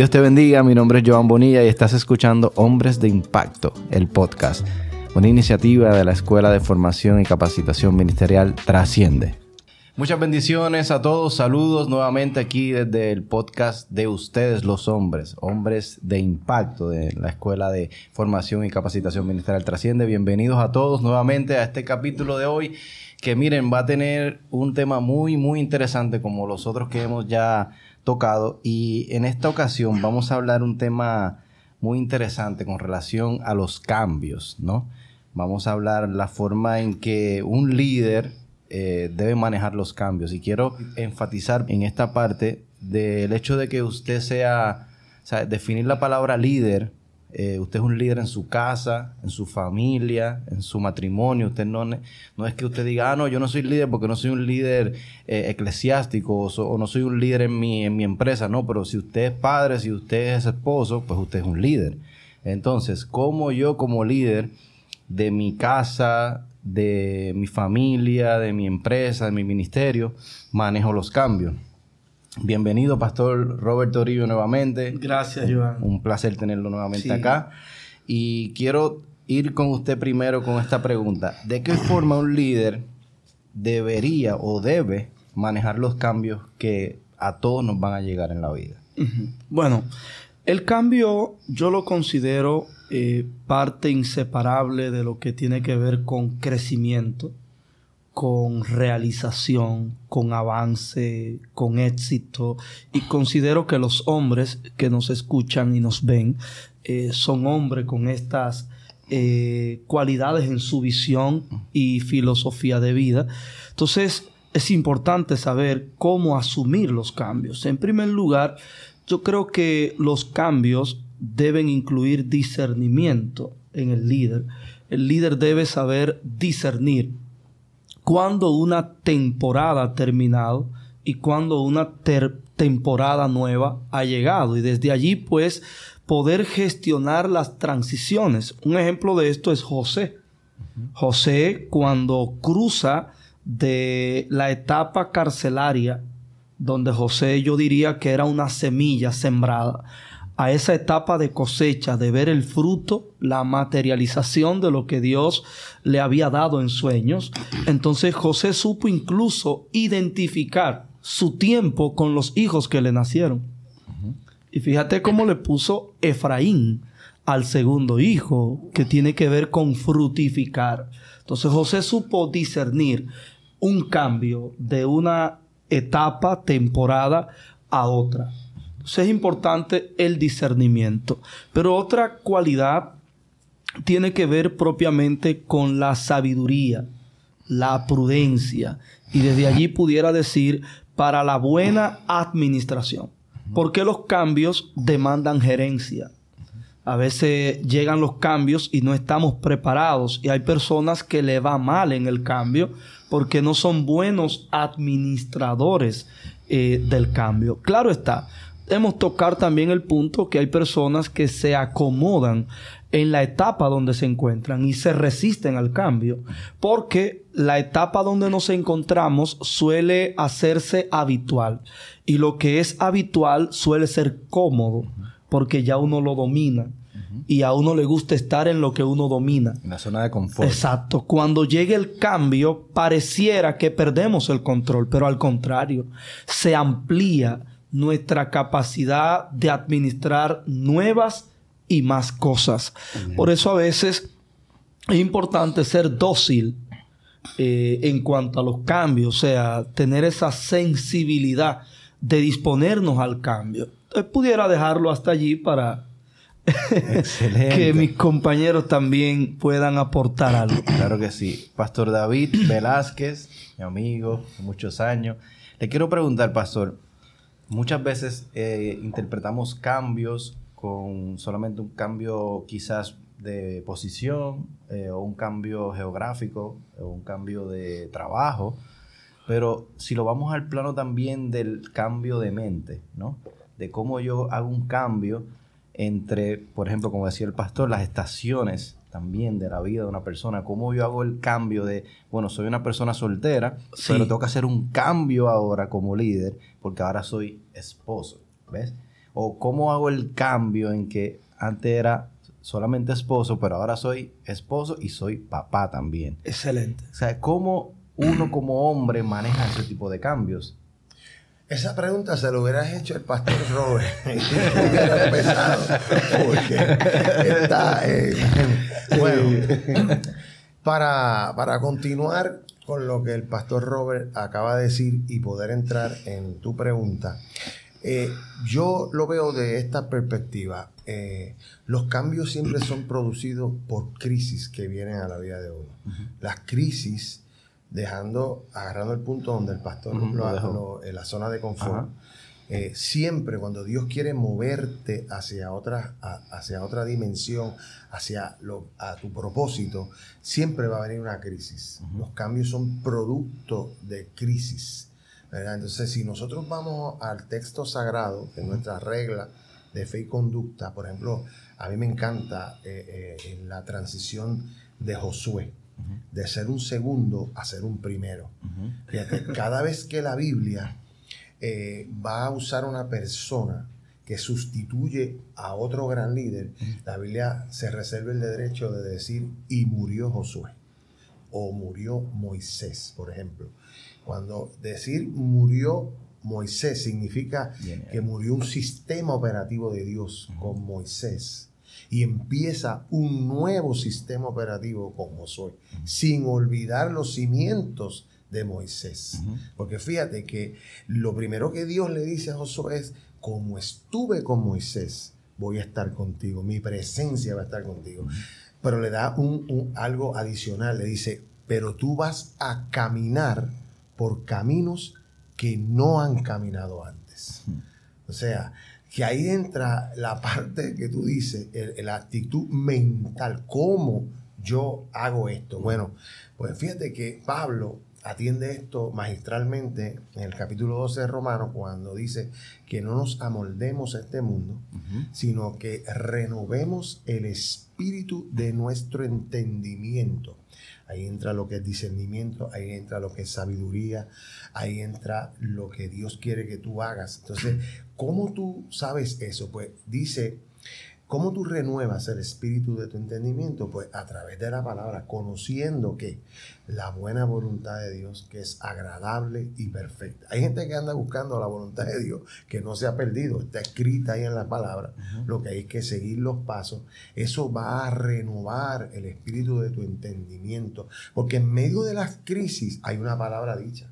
Dios te bendiga, mi nombre es Joan Bonilla y estás escuchando Hombres de Impacto, el podcast, una iniciativa de la Escuela de Formación y Capacitación Ministerial Trasciende. Muchas bendiciones a todos, saludos nuevamente aquí desde el podcast de ustedes los hombres, hombres de impacto de la Escuela de Formación y Capacitación Ministerial Trasciende. Bienvenidos a todos nuevamente a este capítulo de hoy que miren va a tener un tema muy muy interesante como los otros que hemos ya tocado y en esta ocasión vamos a hablar un tema muy interesante con relación a los cambios, ¿no? Vamos a hablar la forma en que un líder eh, debe manejar los cambios y quiero enfatizar en esta parte del hecho de que usted sea, o sea, definir la palabra líder eh, usted es un líder en su casa, en su familia, en su matrimonio. Usted no, no es que usted diga, ah, no, yo no soy líder porque no soy un líder eh, eclesiástico o, no soy un líder en mi, en mi empresa. No, pero si usted es padre, si usted es esposo, pues usted es un líder. Entonces, ¿cómo yo como líder de mi casa, de mi familia, de mi empresa, de mi ministerio, manejo los cambios? Bienvenido, Pastor Robert Toribio, nuevamente. Gracias, Joan. Un placer tenerlo nuevamente acá. Y quiero ir con usted primero con esta pregunta. ¿De qué forma un líder debería o debe manejar los cambios que a todos nos van a llegar en la vida? Bueno, el cambio yo lo considero eh, parte inseparable de lo que tiene que ver con crecimiento con realización, con avance, con éxito. Y considero que los hombres que nos escuchan y nos ven eh, son hombres con estas eh, cualidades en su visión y filosofía de vida. Entonces es importante saber cómo asumir los cambios. En primer lugar, yo creo que los cambios deben incluir discernimiento en el líder. El líder debe saber discernir cuando una temporada ha terminado y cuando una temporada nueva ha llegado. Y desde allí, pues, poder gestionar las transiciones. Un ejemplo de esto es José. José, cuando cruza de la etapa carcelaria, donde José yo diría que era una semilla sembrada, a esa etapa de cosecha, de ver el fruto, la materialización de lo que Dios le había dado en sueños. Entonces José supo incluso identificar su tiempo con los hijos que le nacieron. Y fíjate cómo le puso Efraín al segundo hijo, que tiene que ver con frutificar. Entonces José supo discernir un cambio de una etapa, temporada a otra es importante el discernimiento. Pero otra cualidad tiene que ver propiamente con la sabiduría, la prudencia. Y desde allí pudiera decir para la buena administración. Porque los cambios demandan gerencia. A veces llegan los cambios y no estamos preparados. Y hay personas que le va mal en el cambio porque no son buenos administradores eh, del cambio. Claro está, debemos tocar también el punto que hay personas que se acomodan en la etapa donde se encuentran y se resisten al cambio, porque la etapa donde nos encontramos suele hacerse habitual y lo que es habitual suele ser cómodo, porque ya uno lo domina y a uno le gusta estar en lo que uno domina. En la zona de confort. Exacto. Cuando llegue el cambio, pareciera que perdemos el control, pero al contrario, se amplía nuestra capacidad de administrar nuevas y más cosas. Por eso a veces es importante ser dócil eh, en cuanto a los cambios, o sea, tener esa sensibilidad de disponernos al cambio. pudiera dejarlo hasta allí para que mis compañeros también puedan aportar algo. Claro que sí. Pastor David Velázquez, mi amigo muchos años. Le quiero preguntar, Pastor, Muchas veces eh, interpretamos cambios con solamente un cambio quizás de posición eh, o un cambio geográfico o un cambio de trabajo, pero si lo vamos al plano también del cambio de mente, ¿no? De cómo yo hago un cambio entre, por ejemplo, como decía el pastor, las estaciones también de la vida de una persona, cómo yo hago el cambio de, bueno, soy una persona soltera, pero tengo que hacer un cambio ahora como líder, porque ahora soy esposo, ¿ves? o cómo hago el cambio en que antes era solamente esposo, pero ahora soy esposo y soy papá también. Excelente. O sea, ¿cómo uno como hombre maneja ese tipo de cambios? Esa pregunta se lo hubieras hecho el pastor Robert. hubiera empezado. Porque está. eh, bueno, para, para continuar con lo que el pastor Robert acaba de decir y poder entrar en tu pregunta, eh, yo lo veo de esta perspectiva. Eh, los cambios siempre son producidos por crisis que vienen a la vida de uno. Las crisis, dejando, agarrando el punto donde el pastor Ujú, lo- lo dejó. lo- en la zona de confort, eh, siempre cuando Dios quiere moverte hacia otra, a- hacia otra dimensión, hacia lo, a tu propósito, siempre va a venir una crisis. Los cambios son producto de crisis. ¿verdad? Entonces, si nosotros vamos al texto sagrado, que es nuestra regla de fe y conducta, por ejemplo, a mí me encanta eh, eh, la transición de Josué, de ser un segundo a ser un primero. Fíjate, cada vez que la Biblia eh, va a usar una persona que sustituye a otro gran líder, la Biblia se reserva el derecho de decir y murió Josué o murió Moisés, por ejemplo. Cuando decir murió Moisés significa Bien, que murió un sistema operativo de Dios con Moisés y empieza un nuevo sistema operativo con Josué, sin olvidar los cimientos de Moisés. Porque fíjate que lo primero que Dios le dice a Josué es, como estuve con Moisés, voy a estar contigo, mi presencia va a estar contigo. Pero le da un, un- algo adicional, le dice, pero tú vas a caminar por caminos que no han caminado antes. O sea, que ahí entra la parte que tú dices, la actitud mental, cómo yo hago esto. Bueno, pues fíjate que Pablo atiende esto magistralmente en el capítulo 12 de Romanos cuando dice que no nos amoldemos a este mundo, sino que renovemos el espíritu de nuestro entendimiento. Ahí entra lo que es discernimiento, ahí entra lo que es sabiduría, ahí entra lo que Dios quiere que tú hagas. Entonces, ¿cómo tú sabes eso? Pues dice, ¿cómo tú renuevas el espíritu de tu entendimiento? Pues a través de la palabra, conociendo que la buena voluntad de Dios, que es agradable y perfecta. Hay gente que anda buscando la voluntad de Dios, que no se ha perdido, está escrita ahí en la palabra. Lo que hay que seguir los pasos. Eso va a renovar el espíritu de tu entendimiento. Porque en medio de las crisis hay una palabra dicha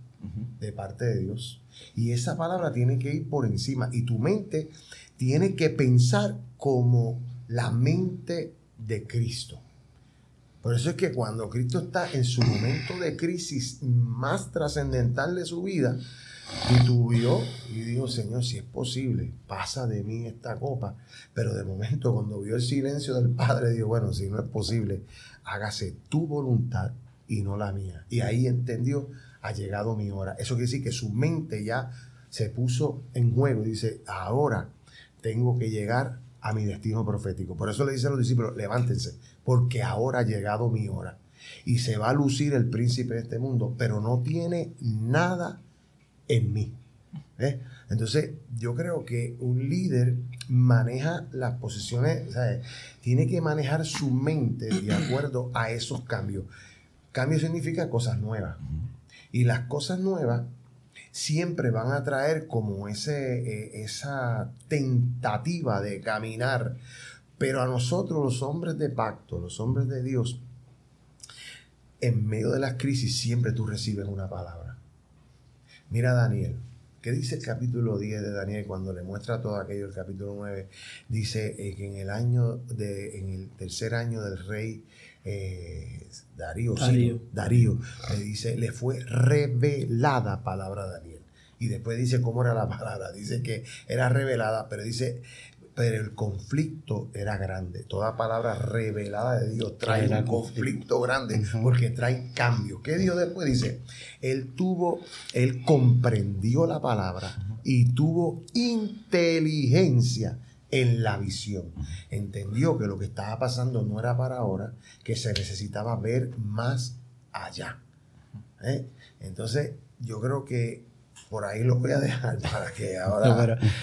de parte de Dios. Y esa palabra tiene que ir por encima. Y tu mente tiene que pensar como la mente de Cristo. Por eso es que cuando Cristo está en su momento de crisis más trascendental de su vida, titubió y dijo, Señor, si es posible, pasa de mí esta copa. Pero de momento, cuando vio el silencio del Padre, dijo, bueno, si no es posible, hágase tu voluntad y no la mía. Y ahí entendió, ha llegado mi hora. Eso quiere decir que su mente ya se puso en juego dice, ahora tengo que llegar a mi destino profético. Por eso le dice a los discípulos, levántense, porque ahora ha llegado mi hora. Y se va a lucir el príncipe de este mundo, pero no tiene nada en mí. ¿eh? Entonces, yo creo que un líder maneja las posiciones, ¿sabes? tiene que manejar su mente de acuerdo a esos cambios. Cambio significa cosas nuevas. Y las cosas nuevas siempre van a traer como ese, eh, esa tentativa de caminar. Pero a nosotros, los hombres de pacto, los hombres de Dios, en medio de las crisis siempre tú recibes una palabra. Mira Daniel. ¿Qué dice el capítulo 10 de Daniel cuando le muestra todo aquello? El capítulo 9 dice eh, que en el año de, en el tercer año del rey eh, Darío, sí, Darío. Darío, le dice, le fue revelada palabra a Daniel. Y después dice cómo era la palabra. Dice que era revelada, pero dice, pero el conflicto era grande. Toda palabra revelada de Dios trae un conflicto grande porque trae cambio. ¿Qué Dios después dice? Él tuvo, él comprendió la palabra y tuvo inteligencia en la visión. Entendió que lo que estaba pasando no era para ahora, que se necesitaba ver más allá. ¿Eh? Entonces, yo creo que por ahí lo voy a dejar para que ahora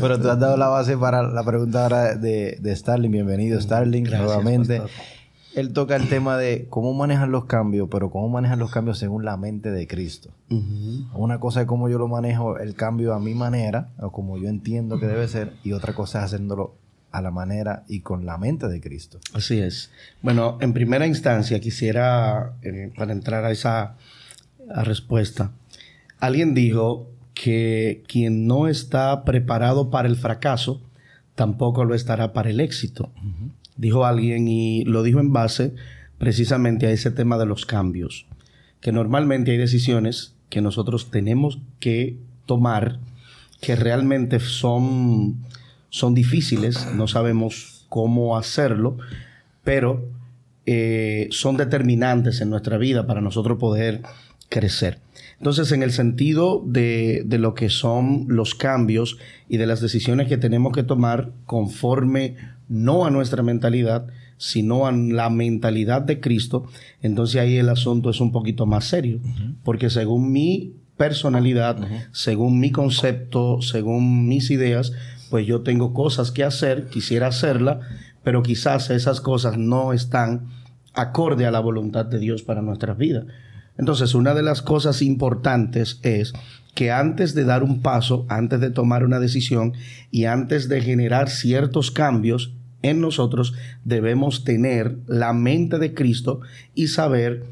pero, tú has dado la base para la pregunta ahora de, de Starling. Bienvenido, Starling, nuevamente. Él toca el tema de cómo manejan los cambios, pero cómo manejan los cambios según la mente de Cristo. Una cosa es cómo yo lo manejo, el cambio a mi manera, o como yo entiendo que debe ser, y otra cosa es haciéndolo a la manera y con la mente de Cristo. Así es. Bueno, en primera instancia quisiera, eh, para entrar a esa respuesta, alguien dijo que quien no está preparado para el fracaso, tampoco lo estará para el éxito. Dijo alguien y lo dijo en base precisamente a ese tema de los cambios, que normalmente hay decisiones que nosotros tenemos que tomar que realmente son son difíciles, no sabemos cómo hacerlo, pero eh, son determinantes en nuestra vida para nosotros poder crecer. Entonces, en el sentido de, de, lo que son los cambios y de las decisiones que tenemos que tomar conforme no a nuestra mentalidad, sino a la mentalidad de Cristo, entonces ahí el asunto es un poquito más serio, porque según mi personalidad, según mi concepto, según mis ideas, pues yo tengo cosas que hacer, quisiera hacerla, pero quizás esas cosas no están acorde a la voluntad de Dios para nuestras vidas. Entonces, una de las cosas importantes es que antes de dar un paso, antes de tomar una decisión y antes de generar ciertos cambios en nosotros, debemos tener la mente de Cristo y saber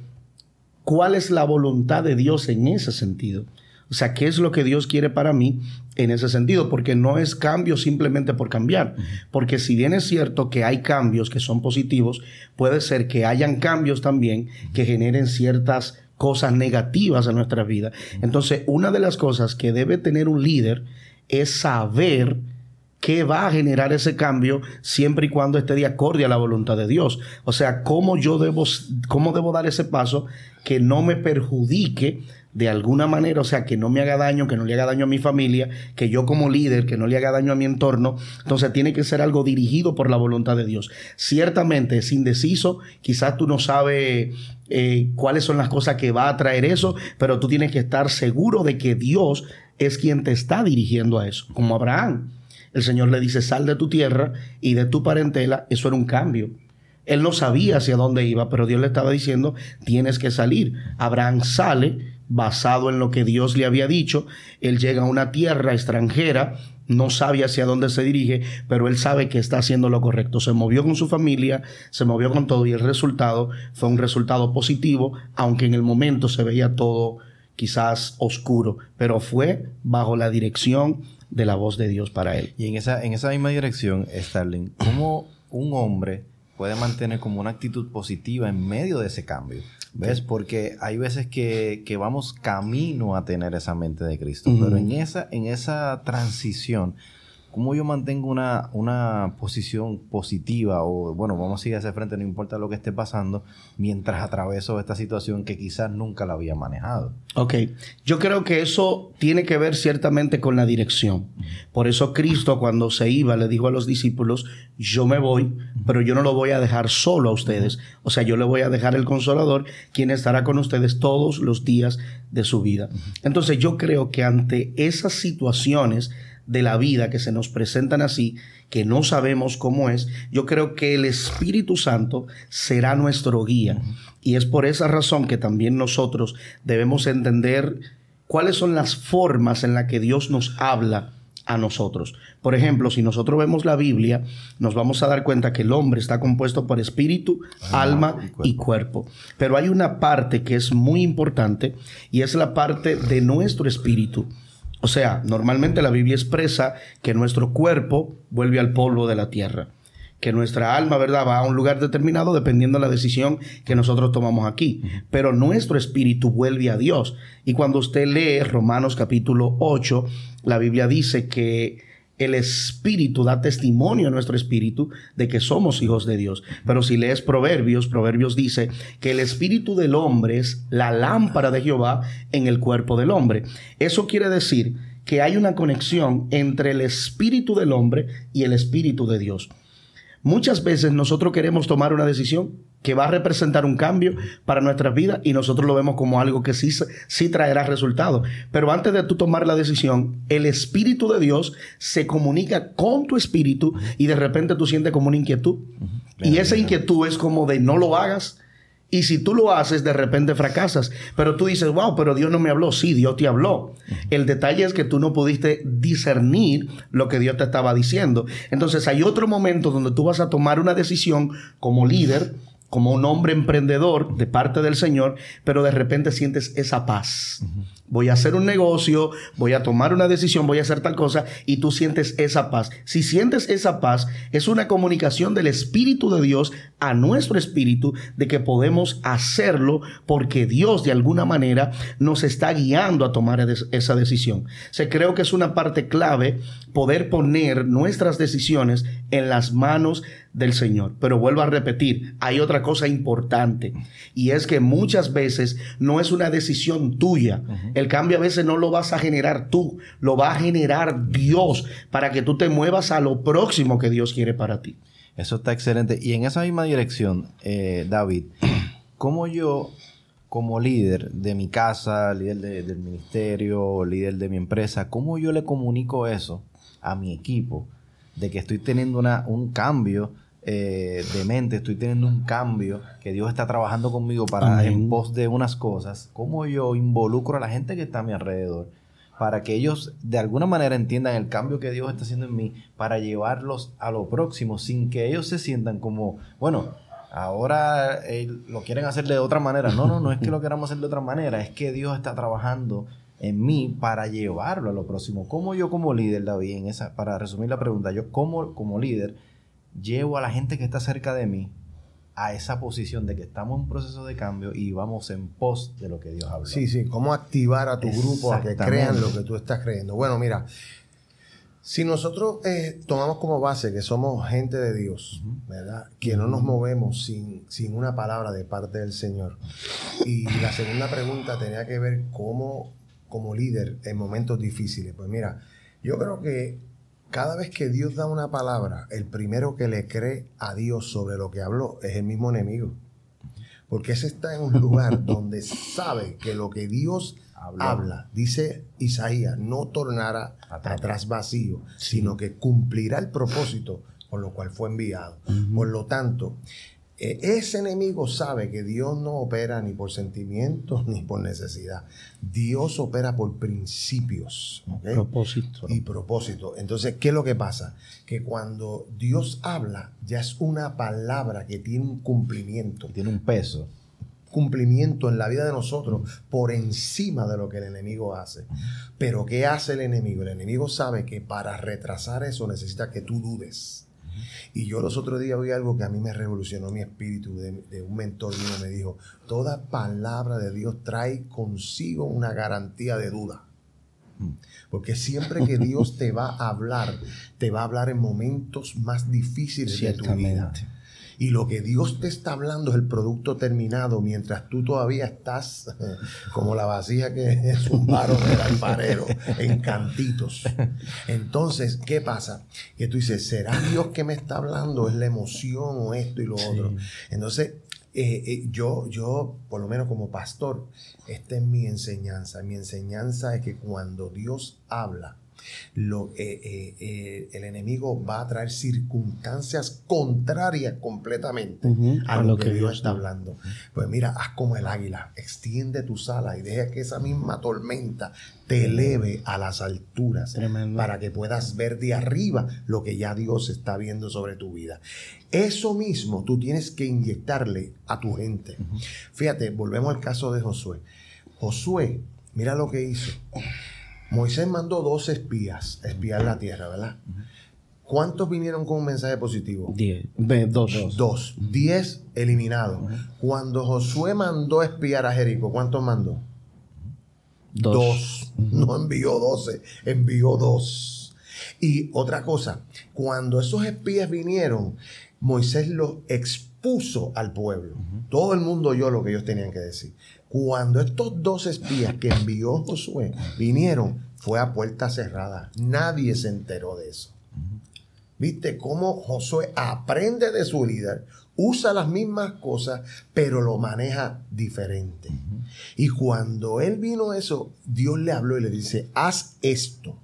cuál es la voluntad de Dios en ese sentido. O sea, ¿qué es lo que Dios quiere para mí en ese sentido? Porque no es cambio simplemente por cambiar. Porque si bien es cierto que hay cambios que son positivos, puede ser que hayan cambios también que generen ciertas cosas negativas en nuestra vida. Entonces, una de las cosas que debe tener un líder es saber qué va a generar ese cambio siempre y cuando esté de acuerdo a la voluntad de Dios. O sea, cómo yo debo, cómo debo dar ese paso que no me perjudique de alguna manera, o sea, que no me haga daño, que no le haga daño a mi familia, que yo como líder, que no le haga daño a mi entorno. Entonces tiene que ser algo dirigido por la voluntad de Dios. Ciertamente es indeciso, quizás tú no sabes eh, cuáles son las cosas que va a traer eso, pero tú tienes que estar seguro de que Dios es quien te está dirigiendo a eso, como Abraham. El Señor le dice, sal de tu tierra y de tu parentela, eso era un cambio. Él no sabía hacia dónde iba, pero Dios le estaba diciendo, tienes que salir. Abraham sale basado en lo que Dios le había dicho. Él llega a una tierra extranjera, no sabe hacia dónde se dirige, pero él sabe que está haciendo lo correcto. Se movió con su familia, se movió con todo y el resultado fue un resultado positivo, aunque en el momento se veía todo quizás oscuro, pero fue bajo la dirección de la voz de Dios para él. Y en esa, en esa misma dirección, Starling, ¿cómo un hombre puede mantener como una actitud positiva en medio de ese cambio? ¿Ves? Porque hay veces que, vamos camino a tener esa mente de Cristo, pero en esa, en esa transición ¿Cómo yo mantengo una, una posición positiva o, bueno, vamos a seguir hacia frente, no importa lo que esté pasando, mientras atraveso esta situación que quizás nunca la había manejado? Ok, yo creo que eso tiene que ver ciertamente con la dirección. Por eso Cristo cuando se iba le dijo a los discípulos, yo me voy, pero yo no lo voy a dejar solo a ustedes. O sea, yo le voy a dejar el consolador, quien estará con ustedes todos los días de su vida. Entonces yo creo que ante esas situaciones, de la vida que se nos presentan así, que no sabemos cómo es, yo creo que el Espíritu Santo será nuestro guía. Y es por esa razón que también nosotros debemos entender cuáles son las formas en las que Dios nos habla a nosotros. Por ejemplo, si nosotros vemos la Biblia, nos vamos a dar cuenta que el hombre está compuesto por espíritu, ah, alma y cuerpo. Pero hay una parte que es muy importante y es la parte de nuestro espíritu. O sea, normalmente la Biblia expresa que nuestro cuerpo vuelve al polvo de la tierra, que nuestra alma, ¿verdad?, va a un lugar determinado dependiendo de la decisión que nosotros tomamos aquí, pero nuestro espíritu vuelve a Dios. Y cuando usted lee Romanos capítulo 8, la Biblia dice que el Espíritu da testimonio a nuestro Espíritu de que somos hijos de Dios. Pero si lees Proverbios, Proverbios dice que el Espíritu del hombre es la lámpara de Jehová en el cuerpo del hombre. Eso quiere decir que hay una conexión entre el Espíritu del hombre y el Espíritu de Dios. Muchas veces nosotros queremos tomar una decisión que va a representar un cambio para nuestras vidas y nosotros lo vemos como algo que sí, sí traerá resultados. Pero antes de tú tomar la decisión, el Espíritu de Dios se comunica con tu espíritu y de repente tú sientes como una inquietud. Y esa inquietud es como de no lo hagas, y si tú lo haces, de repente fracasas. Pero tú dices, wow, pero Dios no me habló. Sí, Dios te habló. El detalle es que tú no pudiste discernir lo que Dios te estaba diciendo. Entonces hay otro momento donde tú vas a tomar una decisión como líder como un hombre emprendedor de parte del Señor, pero de repente sientes esa paz. Voy a hacer un negocio, voy a tomar una decisión, voy a hacer tal cosa y tú sientes esa paz. Si sientes esa paz, es una comunicación del Espíritu de Dios a nuestro espíritu de que podemos hacerlo porque Dios de alguna manera nos está guiando a tomar esa decisión. Se creo que es una parte clave poder poner nuestras decisiones en las manos del Señor. Pero vuelvo a repetir, hay otra cosa importante y es que muchas veces no es una decisión tuya. El cambio a veces no lo vas a generar tú, lo va a generar Dios para que tú te muevas a lo próximo que Dios quiere para ti. Eso está excelente. Y en esa misma dirección, eh, David, ¿cómo yo como líder de mi casa, líder del ministerio, líder de mi empresa, cómo yo le comunico eso a mi equipo de que estoy teniendo una, un cambio eh, de mente, estoy teniendo un cambio, que Dios está trabajando conmigo para en pos de unas cosas, cómo yo involucro a la gente que está a mi alrededor para que ellos de alguna manera entiendan el cambio que Dios está haciendo en mí, para llevarlos a lo próximo, sin que ellos se sientan como, bueno, ahora eh, lo quieren hacer de otra manera. No, no, no es que lo queramos hacer de otra manera, es que Dios está trabajando en mí para llevarlo a lo próximo. ¿Cómo yo como líder, David, en esa, para resumir la pregunta, yo como, como líder llevo a la gente que está cerca de mí a esa posición de que estamos en un proceso de cambio y vamos en pos de lo que Dios habla. Sí, sí, cómo activar a tu grupo a que crean lo que tú estás creyendo. Bueno, mira, si nosotros eh, tomamos como base que somos gente de Dios, ¿verdad? Que no nos movemos sin, sin una palabra de parte del Señor. Y la segunda pregunta tenía que ver cómo como líder en momentos difíciles. Pues mira, yo creo que cada vez que Dios da una palabra, el primero que le cree a Dios sobre lo que habló es el mismo enemigo. Porque ese está en un lugar donde sabe que lo que Dios habla, dice Isaías, no tornará atrás vacío, sino que cumplirá el propósito con lo cual fue enviado. Por lo tanto, ese enemigo sabe que Dios no opera ni por sentimientos ni por necesidad. Dios opera por principios. Propósito. Y propósito. Entonces, ¿qué es lo que pasa? Que cuando Dios habla, ya es una palabra que tiene un cumplimiento. Tiene un peso. Cumplimiento en la vida de nosotros por encima de lo que el enemigo hace. Pero ¿qué hace el enemigo? El enemigo sabe que para retrasar eso necesita que tú dudes y yo los otros días oí algo que a mí me revolucionó mi espíritu de, un mentor mío. Me dijo, toda palabra de Dios trae consigo una garantía de duda. Porque siempre que Dios te va a hablar, te va a hablar en momentos más difíciles de tu vida. Y lo que Dios te está hablando es el producto terminado mientras tú todavía estás como la vasija que es un paro del alfarero en cantitos. Entonces, ¿qué pasa? Que tú dices, ¿será Dios que me está hablando? ¿Es la emoción o esto y lo otro? Entonces, eh, eh, yo, yo, por lo menos como pastor, esta es mi enseñanza. Mi enseñanza es que cuando Dios habla, lo, eh, eh, eh, el enemigo va a traer circunstancias contrarias completamente a, lo, que, Dios está hablando. Pues mira, haz como el águila, extiende tu sala y deja que esa misma tormenta te eleve a las alturas para que puedas ver de arriba lo que ya Dios está viendo sobre tu vida. Eso mismo tú tienes que inyectarle a tu gente. Fíjate, volvemos al caso de Josué. Josué, mira lo que hizo. Moisés mandó dos espías a espiar la tierra, ¿verdad? ¿Cuántos vinieron con un mensaje positivo? Diez. Dos. Dos. Diez eliminados. Cuando Josué mandó a espiar a Jericó, ¿cuántos mandó? Dos. No envió doce, envió dos. Y otra cosa, cuando esos espías vinieron, Moisés los expuso al pueblo. Todo el mundo oyó lo que ellos tenían que decir. Cuando estos dos espías que envió Josué vinieron, fue a puerta cerrada. Nadie se enteró de eso. ¿Viste cómo Josué aprende de su líder, usa las mismas cosas, pero lo maneja diferente? Y cuando él vino eso, Dios le habló y le dice, haz esto.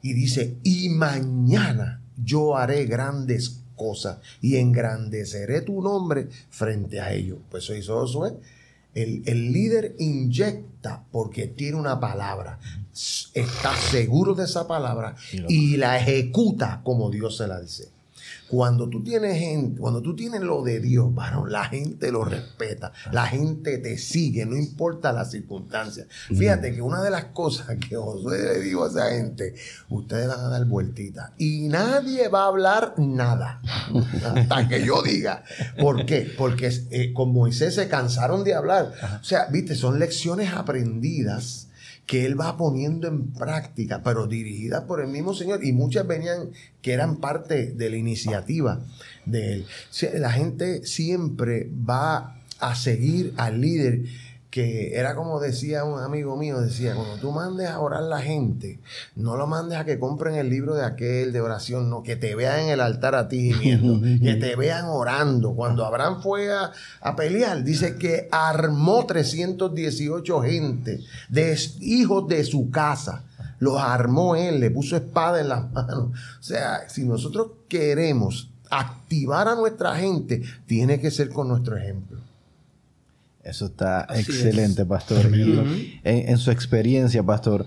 Y dice, y mañana yo haré grandes cosas y engrandeceré tu nombre frente a ellos. Pues eso hizo Josué. El, el, líder inyecta porque tiene una palabra, está seguro de esa palabra y la ejecuta como Dios se la dice. Cuando tú tienes gente, cuando tú tienes lo de Dios, varón, la gente lo respeta, la gente te sigue, no importa las circunstancias. Fíjate que una de las cosas que Josué le dijo a esa gente, ustedes van a dar vueltita y nadie va a hablar nada hasta que yo diga. ¿Por qué? Porque eh, con Moisés se cansaron de hablar. O sea, viste, son lecciones aprendidas que él va poniendo en práctica, pero dirigidas por el mismo Señor. Y muchas venían que eran parte de la iniciativa de él. La gente siempre va a seguir al líder que era como decía un amigo mío, decía, cuando tú mandes a orar la gente, no lo mandes a que compren el libro de aquel de oración, no, que te vean en el altar a ti gimiendo, que te vean orando. Cuando Abraham fue a, a, pelear, dice que armó 318 gente, de hijos de su casa. Los armó él, le puso espada en las manos. O sea, si nosotros queremos activar a nuestra gente, tiene que ser con nuestro ejemplo. Eso está excelente, pastor. en, su experiencia, pastor,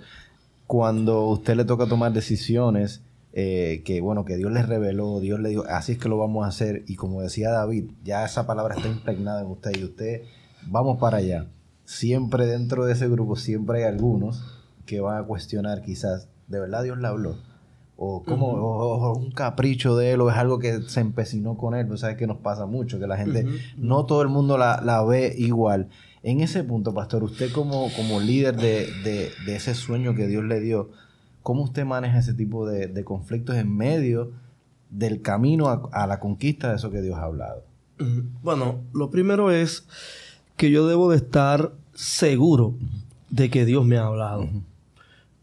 cuando usted le toca tomar decisiones eh, que, bueno, que Dios les reveló, Dios le dijo, así es que lo vamos a hacer, y como decía David, ya esa palabra está impregnada en usted y usted, vamos para allá. Siempre dentro de ese grupo, siempre hay algunos que van a cuestionar quizás, ¿de verdad Dios le habló? O como un capricho de él o es algo que se empecinó con él, pues sabes que nos pasa mucho, que la gente, no todo el mundo la, ve igual. En ese punto, pastor, usted como, como líder de, ese sueño que Dios le dio, ¿cómo usted maneja ese tipo de, conflictos en medio del camino a, la conquista de eso que Dios ha hablado? Bueno, lo primero es que yo debo de estar seguro de que Dios me ha hablado.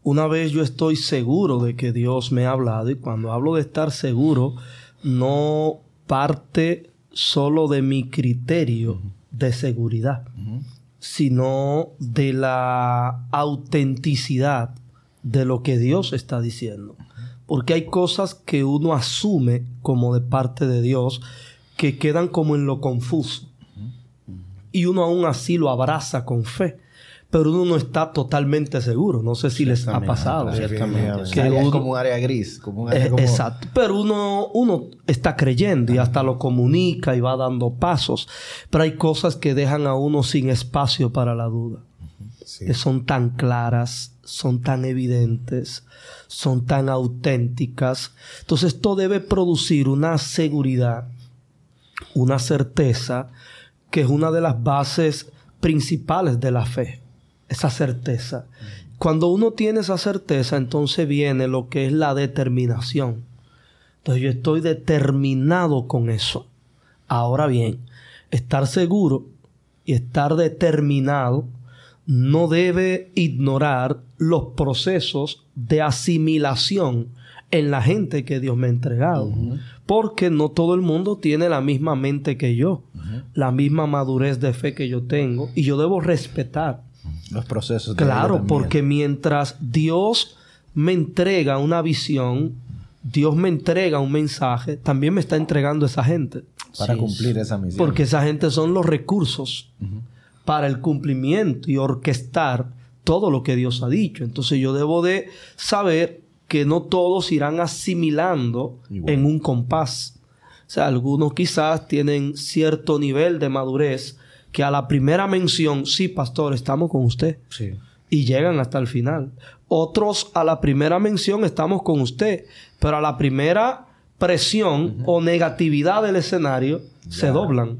Una vez yo estoy seguro de que Dios me ha hablado, y cuando hablo de estar seguro, no parte solo de mi criterio de seguridad, sino de la autenticidad de lo que Dios está diciendo. Porque hay cosas que uno asume como de parte de Dios que quedan como en lo confuso. Y uno aún así lo abraza con fe pero uno no está totalmente seguro. No sé si les ha pasado. Que es como un área gris. Como un área eh, Exacto. Pero uno, uno está creyendo y hasta lo comunica y va dando pasos. Pero hay cosas que dejan a uno sin espacio para la duda. Que son tan claras, son tan evidentes, son tan auténticas. Entonces esto debe producir una seguridad, una certeza, que es una de las bases principales de la fe esa certeza. Cuando uno tiene esa certeza, entonces viene lo que es la determinación. Entonces yo estoy determinado con eso. Ahora bien, estar seguro y estar determinado no debe ignorar los procesos de asimilación en la gente que Dios me ha entregado. Porque no todo el mundo tiene la misma mente que yo, la misma madurez de fe que yo tengo, y yo debo respetar los procesos. Claro, porque mientras Dios me entrega una visión, Dios me entrega un mensaje, también me está entregando esa gente. Para cumplir esa misión. Porque esa gente son los recursos para el cumplimiento y orquestar todo lo que Dios ha dicho. Entonces yo debo de saber que no todos irán asimilando en un compás. O sea, algunos quizás tienen cierto nivel de madurez que a la primera mención, sí, pastor, estamos con usted. Sí. Y llegan hasta el final. Otros a la primera mención estamos con usted, pero a la primera presión o negatividad del escenario se doblan.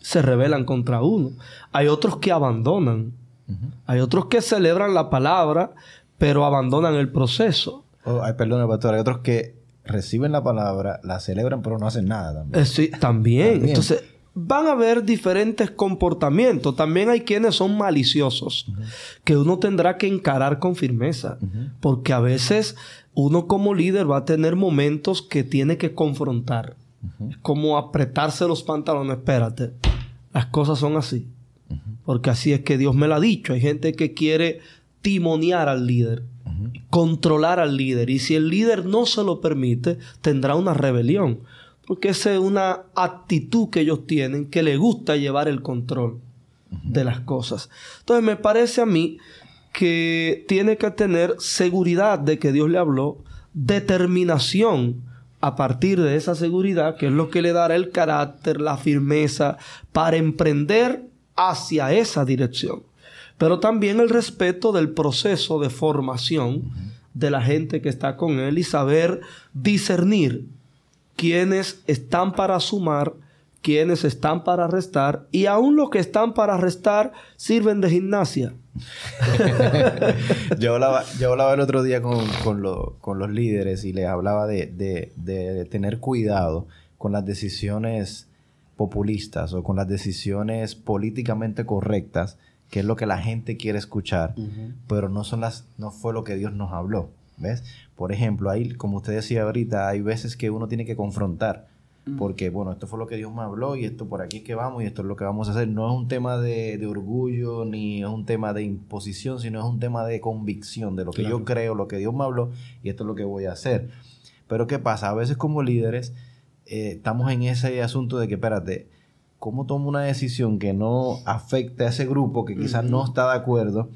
Se rebelan contra uno. Hay otros que abandonan. Hay otros que celebran la palabra, pero abandonan el proceso. Oh, ay, perdón, pastor. Hay otros que reciben la palabra, la celebran, pero no hacen nada también. Eh, sí, también. Entonces, van a haber diferentes comportamientos. También hay quienes son maliciosos, que uno tendrá que encarar con firmeza, porque a veces uno como líder va a tener momentos que tiene que confrontar, como apretarse los pantalones. Espérate, las cosas son así, porque así es que Dios me lo ha dicho. Hay gente que quiere timonear al líder, controlar al líder, y si el líder no se lo permite, tendrá una rebelión porque esa es una actitud que ellos tienen que les gusta llevar el control de las cosas. Entonces me parece a mí que tiene que tener seguridad de que Dios le habló, determinación a partir de esa seguridad, que es lo que le dará el carácter, la firmeza para emprender hacia esa dirección. Pero también el respeto del proceso de formación de la gente que está con él y saber discernir quienes están para sumar, quienes están para restar, y aún los que están para restar sirven de gimnasia. yo, hablaba, yo hablaba el otro día con, con, los líderes y les hablaba de, de, tener cuidado con las decisiones populistas o con las decisiones políticamente correctas, que es lo que la gente quiere escuchar, pero no son las, no fue lo que Dios nos habló. ¿Ves? Por ejemplo, ahí, como usted decía ahorita, hay veces que uno tiene que confrontar. Porque, bueno, esto fue lo que Dios me habló y esto por aquí es que vamos y esto es lo que vamos a hacer. No es un tema de, orgullo ni es un tema de imposición, sino es un tema de convicción de lo que yo creo, lo que Dios me habló y esto es lo que voy a hacer. Pero ¿qué pasa? A veces como líderes eh, estamos en ese asunto de que, espérate, ¿cómo tomo una decisión que no afecte a ese grupo que quizás no está de acuerdo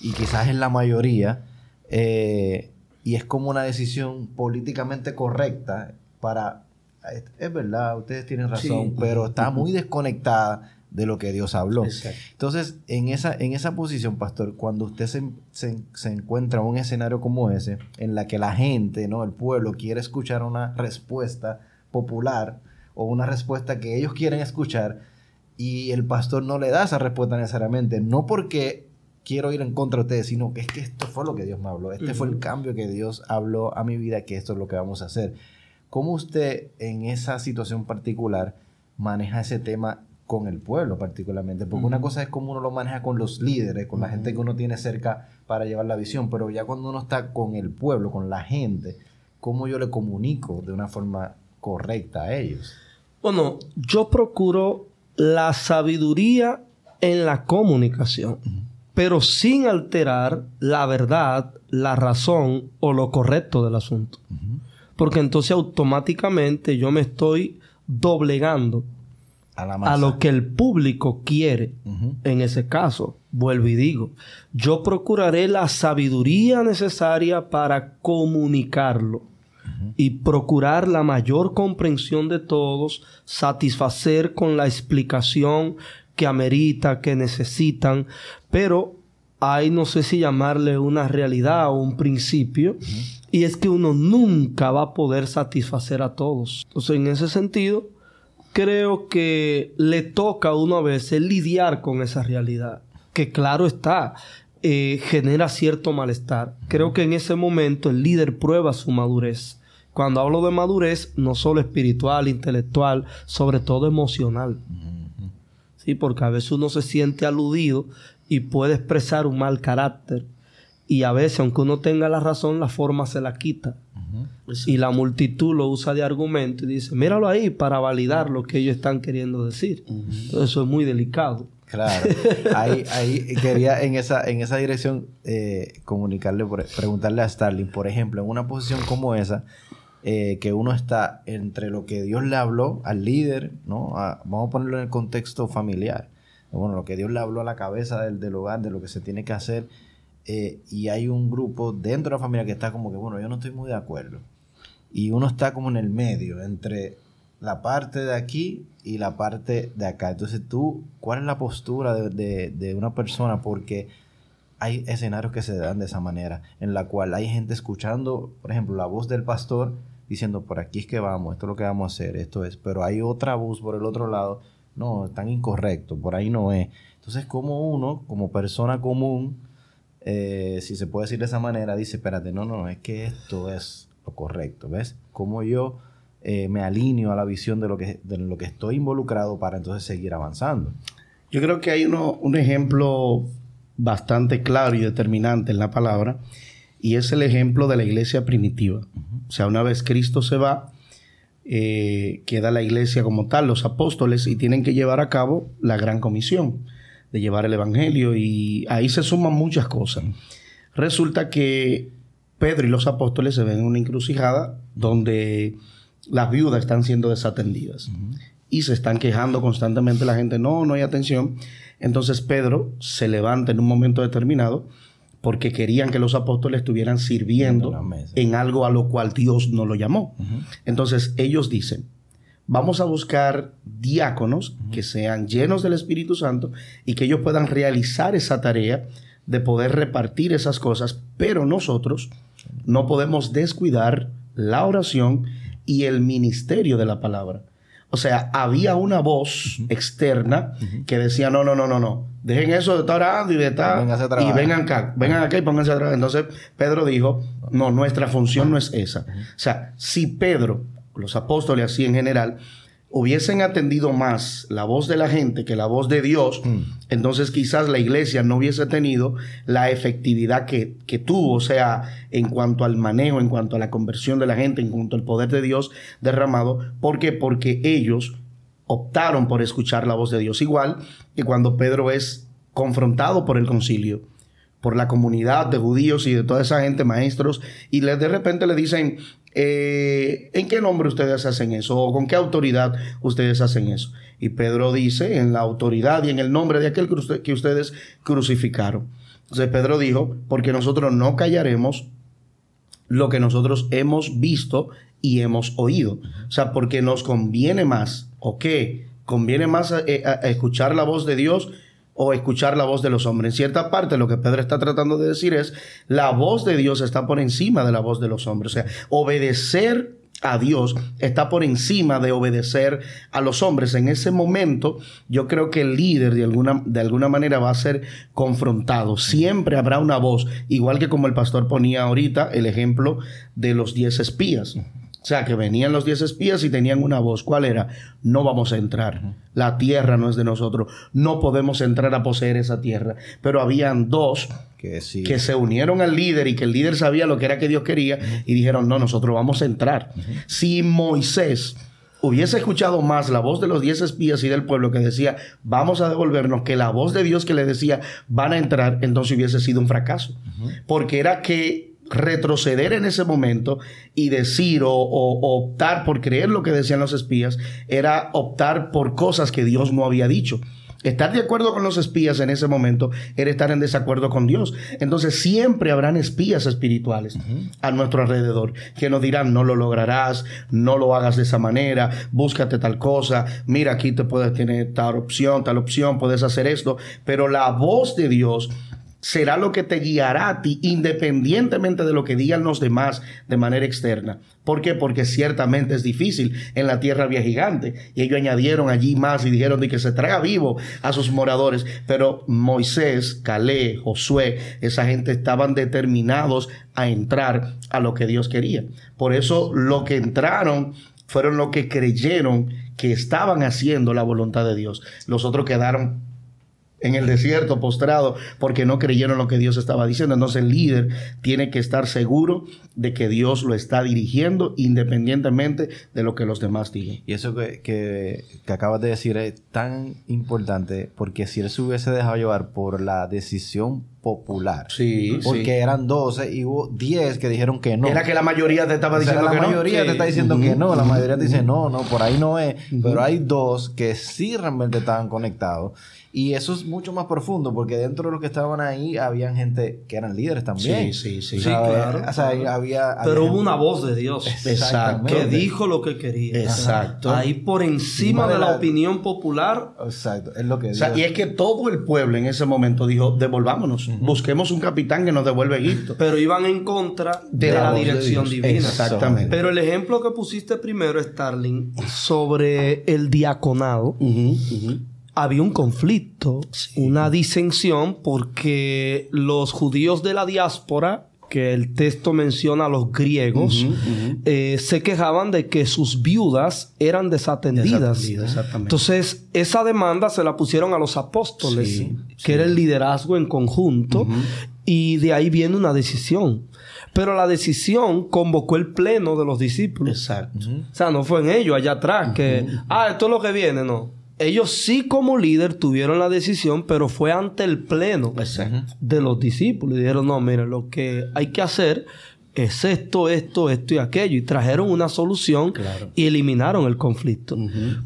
y quizás es la mayoría? Eh, y es como una decisión políticamente correcta para... Es verdad, ustedes tienen razón, pero está muy desconectada de lo que Dios habló. Entonces, en esa, en esa posición, pastor, cuando usted se, se, encuentra en un escenario como ese, en la que la gente, ¿no? el pueblo, quiere escuchar una respuesta popular o una respuesta que ellos quieren escuchar, y el pastor no le da esa respuesta necesariamente, no porque quiero ir en contra de ustedes, sino que es que esto fue lo que Dios me habló, este fue el cambio que Dios habló a mi vida, que esto es lo que vamos a hacer. ¿Cómo usted en esa situación particular maneja ese tema con el pueblo particularmente? Porque una cosa es cómo uno lo maneja con los líderes, con la gente que uno tiene cerca para llevar la visión, pero ya cuando uno está con el pueblo, con la gente, ¿cómo yo le comunico de una forma correcta a ellos? Bueno, yo procuro la sabiduría en la comunicación pero sin alterar la verdad, la razón o lo correcto del asunto. Porque entonces automáticamente yo me estoy doblegando a, lo que el público quiere. En ese caso, vuelvo y digo, yo procuraré la sabiduría necesaria para comunicarlo y procurar la mayor comprensión de todos, satisfacer con la explicación que amerita, que necesitan, pero hay, no sé si llamarle una realidad o un principio, y es que uno nunca va a poder satisfacer a todos. Entonces, en ese sentido, creo que le toca a uno a veces lidiar con esa realidad, que claro está, eh, genera cierto malestar. Creo que en ese momento el líder prueba su madurez. Cuando hablo de madurez, no solo espiritual, intelectual, sobre todo emocional. ¿Sí? Porque a veces uno se siente aludido y puede expresar un mal carácter. Y a veces, aunque uno tenga la razón, la forma se la quita. Y la multitud lo usa de argumento y dice, míralo ahí para validar lo que ellos están queriendo decir. Entonces eso es muy delicado. Claro. Ahí, ahí quería en esa, en esa dirección eh, comunicarle, preguntarle a Starling, por ejemplo, en una posición como esa, eh, que uno está entre lo que Dios le habló al líder, ¿no? vamos a ponerlo en el contexto familiar. Bueno, lo que Dios le habló a la cabeza del, hogar, de lo que se tiene que hacer, eh, y hay un grupo dentro de la familia que está como que, bueno, yo no estoy muy de acuerdo. Y uno está como en el medio, entre la parte de aquí y la parte de acá. Entonces tú, ¿cuál es la postura de, de una persona? Porque hay escenarios que se dan de esa manera, en la cual hay gente escuchando, por ejemplo, la voz del pastor, diciendo, por aquí es que vamos, esto es lo que vamos a hacer, esto es, pero hay otra voz por el otro lado, no, tan incorrecto, por ahí no es. Entonces, como uno, como persona común, eh, si se puede decir de esa manera, dice, espérate, no, no, es que esto es lo correcto, ¿ves? Como yo eh, me alineo a la visión de lo, que, de lo que estoy involucrado para entonces seguir avanzando. Yo creo que hay uno, un ejemplo bastante claro y determinante en la palabra, y es el ejemplo de la iglesia primitiva. O sea, una vez Cristo se va, eh, queda la iglesia como tal, los apóstoles, y tienen que llevar a cabo la gran comisión de llevar el Evangelio, y ahí se suman muchas cosas. Resulta que Pedro y los apóstoles se ven en una encrucijada donde las viudas están siendo desatendidas y se están quejando constantemente la gente, no, no hay atención. Entonces Pedro se levanta en un momento determinado porque querían que los apóstoles estuvieran sirviendo en algo a lo cual Dios no lo llamó. Entonces ellos dicen, vamos a buscar diáconos que sean llenos del Espíritu Santo y que ellos puedan realizar esa tarea de poder repartir esas cosas, pero nosotros no podemos descuidar la oración y el ministerio de la palabra. O sea, había una voz externa que decía, no, no, no, no, no, dejen eso de estar orando y de estar... y vengan acá, vengan acá y pónganse a trabajar. Entonces Pedro dijo, no, nuestra función no es esa. O sea, si Pedro, los apóstoles así en general, hubiesen atendido más la voz de la gente que la voz de Dios, mm. entonces quizás la iglesia no hubiese tenido la efectividad que, que, tuvo, o sea, en cuanto al manejo, en cuanto a la conversión de la gente, en cuanto al poder de Dios derramado. ¿Por qué? Porque ellos optaron por escuchar la voz de Dios. Igual que cuando Pedro es confrontado por el concilio por la comunidad de judíos y de toda esa gente, maestros, y de repente le dicen, eh, ¿en qué nombre ustedes hacen eso? ¿O con qué autoridad ustedes hacen eso? Y Pedro dice, en la autoridad y en el nombre de aquel que ustedes crucificaron. Entonces Pedro dijo, porque nosotros no callaremos lo que nosotros hemos visto y hemos oído. O sea, porque nos conviene más, ¿o qué? Conviene más eh, escuchar la voz de Dios o escuchar la voz de los hombres. En cierta parte lo que Pedro está tratando de decir es, la voz de Dios está por encima de la voz de los hombres. O sea, obedecer a Dios está por encima de obedecer a los hombres. En ese momento, yo creo que el líder de alguna, de alguna manera va a ser confrontado. Siempre habrá una voz, igual que como el pastor ponía ahorita el ejemplo de los diez espías. O sea, que venían los diez espías y tenían una voz. ¿Cuál era? No vamos a entrar. La tierra no es de nosotros. No podemos entrar a poseer esa tierra. Pero habían dos que, que se unieron al líder y que el líder sabía lo que era que Dios quería y dijeron, no, nosotros vamos a entrar. Si Moisés hubiese escuchado más la voz de los diez espías y del pueblo que decía, vamos a devolvernos, que la voz de Dios que le decía, van a entrar, entonces hubiese sido un fracaso. Porque era que retroceder en ese momento y decir o, optar por creer lo que decían los espías era optar por cosas que Dios no había dicho. Estar de acuerdo con los espías en ese momento era estar en desacuerdo con Dios. Entonces siempre habrán espías espirituales a nuestro alrededor que nos dirán, no lo lograrás, no lo hagas de esa manera, búscate tal cosa, mira aquí te puedes tener tal opción, tal opción, puedes hacer esto. Pero la voz de Dios será lo que te guiará a ti independientemente de lo que digan los demás de manera externa. ¿Por qué? Porque ciertamente es difícil. En la tierra había gigante y ellos añadieron allí más y dijeron de que se traga vivo a sus moradores. Pero Moisés, Calé, Josué, esa gente estaban determinados a entrar a lo que Dios quería. Por eso lo que entraron fueron lo que creyeron que estaban haciendo la voluntad de Dios. Los otros quedaron en el desierto postrado porque no creyeron lo que Dios estaba diciendo. Entonces el líder tiene que estar seguro de que Dios lo está dirigiendo independientemente de lo que los demás digan. Y eso que, que, acabas de decir es tan importante porque si él se hubiese dejado llevar por la decisión popular. Sí, Porque eran 12 y hubo 10 que dijeron que no. Era que la mayoría te estaba diciendo que no. La mayoría te está diciendo que no. La mayoría te dice no, no, por ahí no es. Pero hay dos que sí realmente estaban conectados. Y eso es mucho más profundo porque dentro de los que estaban ahí habían gente que eran líderes también. Sí, sí, sí. sí claro. O sea, había, Pero hubo una voz de Dios. Exacto. Que dijo lo que quería. Exacto. Ahí por encima de, la, opinión popular. Exacto. Es lo que o sea, y es que todo el pueblo en ese momento dijo, devolvámonos. Busquemos un capitán que nos devuelva Egipto. Pero iban en contra de, la, dirección divina. Exactamente. Pero el ejemplo que pusiste primero, Starling, sobre el diaconado había un conflicto, una disensión, porque los judíos de la diáspora que el texto menciona a los griegos, eh, se quejaban de que sus viudas eran desatendidas. Entonces, esa demanda se la pusieron a los apóstoles, que era el liderazgo en conjunto, y de ahí viene una decisión. Pero la decisión convocó el pleno de los discípulos. Exacto. O sea, no fue en ellos allá atrás que, ah, esto es lo que viene, no ellos sí como líder tuvieron la decisión, pero fue ante el pleno de los discípulos. Y dijeron, no, mire, lo que hay que hacer es esto, esto, esto y aquello. Y trajeron una solución y eliminaron el conflicto.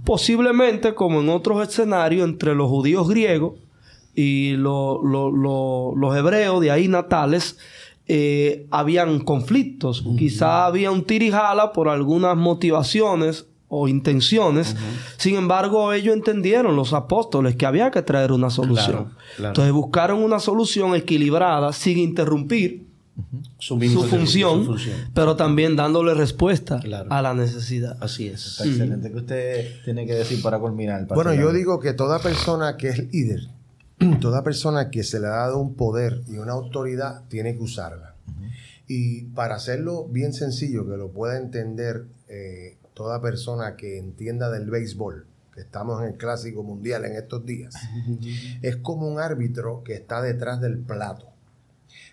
Posiblemente, como en otros escenarios, entre los judíos griegos y los hebreos de ahí natales, eh, habían conflictos. Quizá había un tirijala por algunas motivaciones o intenciones. Sin embargo, ellos entendieron, los apóstoles, que había que traer una solución. Entonces buscaron una solución equilibrada sin interrumpir su, función, pero también dándole respuesta a la necesidad. Así es. Está excelente. ¿Qué usted tiene que decir para culminar? Bueno, yo digo que toda persona que es líder, toda persona que se le ha dado un poder y una autoridad, tiene que usarla. Y para hacerlo bien sencillo, que lo pueda entender eh, toda persona que entienda del béisbol, que estamos en el clásico mundial en estos días, es como un árbitro que está detrás del plato.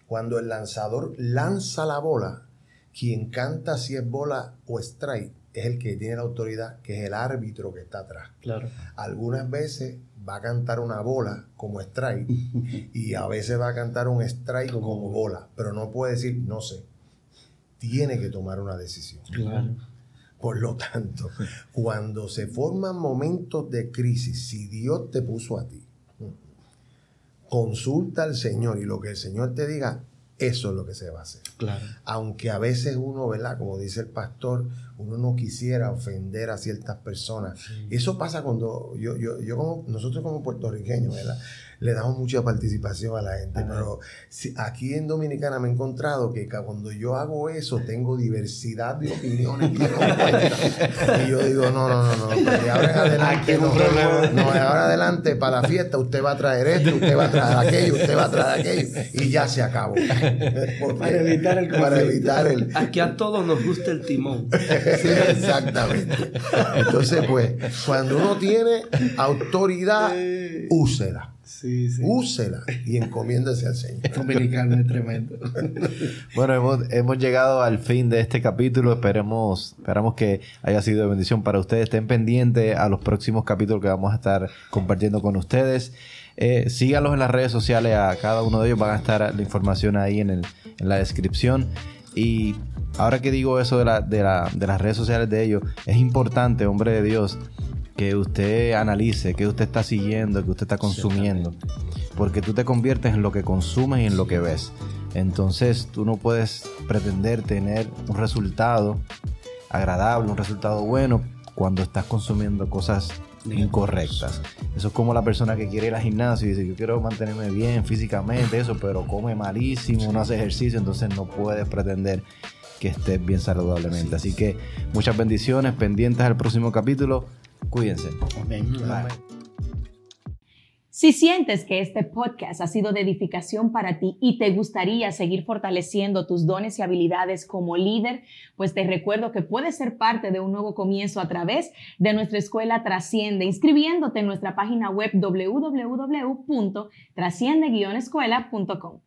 Cuando el lanzador lanza la bola, quien canta si es bola o strike es el que tiene la autoridad, que es el árbitro que está atrás. Claro. Algunas veces va a cantar una bola como strike y a veces va a cantar un strike como bola, pero no puede decir no sé. Tiene que tomar una decisión. Claro. Por lo tanto, cuando se forman momentos de crisis, si Dios te puso a ti, consulta al Señor y lo que el Señor te diga, eso es lo que se va a hacer. Claro. Aunque a veces uno, ¿verdad? Como dice el pastor, uno no quisiera ofender a ciertas personas. Eso pasa cuando yo, yo, yo como, nosotros como puertorriqueños, ¿verdad? Le damos mucha participación a la gente. Pero aquí en Dominicana me he encontrado que cuando yo hago eso tengo diversidad de opiniones. y yo digo, no, no, no, no, de ahora en adelante, no, no, de ahora adelante para la fiesta usted va a traer esto, usted va a traer aquello, usted va a traer aquello y ya se acabó. para evitar el Para evitar el... Aquí a todos nos gusta el timón. exactamente. Entonces, pues, cuando uno tiene autoridad, úsela. Sí, sí. Úsela y encomiéndese al Señor. Dominicano es tremendo. bueno, hemos, llegado al fin de este capítulo. Esperemos, esperamos que haya sido de bendición para ustedes. Estén pendientes a los próximos capítulos que vamos a estar compartiendo con ustedes. Eh, síganlos en las redes sociales. A cada uno de ellos van a estar la información ahí en, la descripción. Y ahora que digo eso de, la, de, la, de las redes sociales de ellos, es importante, hombre de Dios, que usted analice, que usted está siguiendo, que usted está consumiendo. Porque tú te conviertes en lo que consumes y en lo que ves. Entonces tú no puedes pretender tener un resultado agradable, un resultado bueno, cuando estás consumiendo cosas incorrectas. Eso es como la persona que quiere ir al gimnasio y dice, yo quiero mantenerme bien físicamente, eso, pero come malísimo, no hace ejercicio, entonces no puedes pretender que estés bien saludablemente. Así que muchas bendiciones, pendientes al próximo capítulo. Cuídense. Si sientes que este podcast ha sido de edificación para ti y te gustaría seguir fortaleciendo tus dones y habilidades como líder, pues te recuerdo que puedes ser parte de un nuevo comienzo a través de nuestra escuela Trasciende, inscribiéndote en nuestra página web www.trasciende-escuela.com.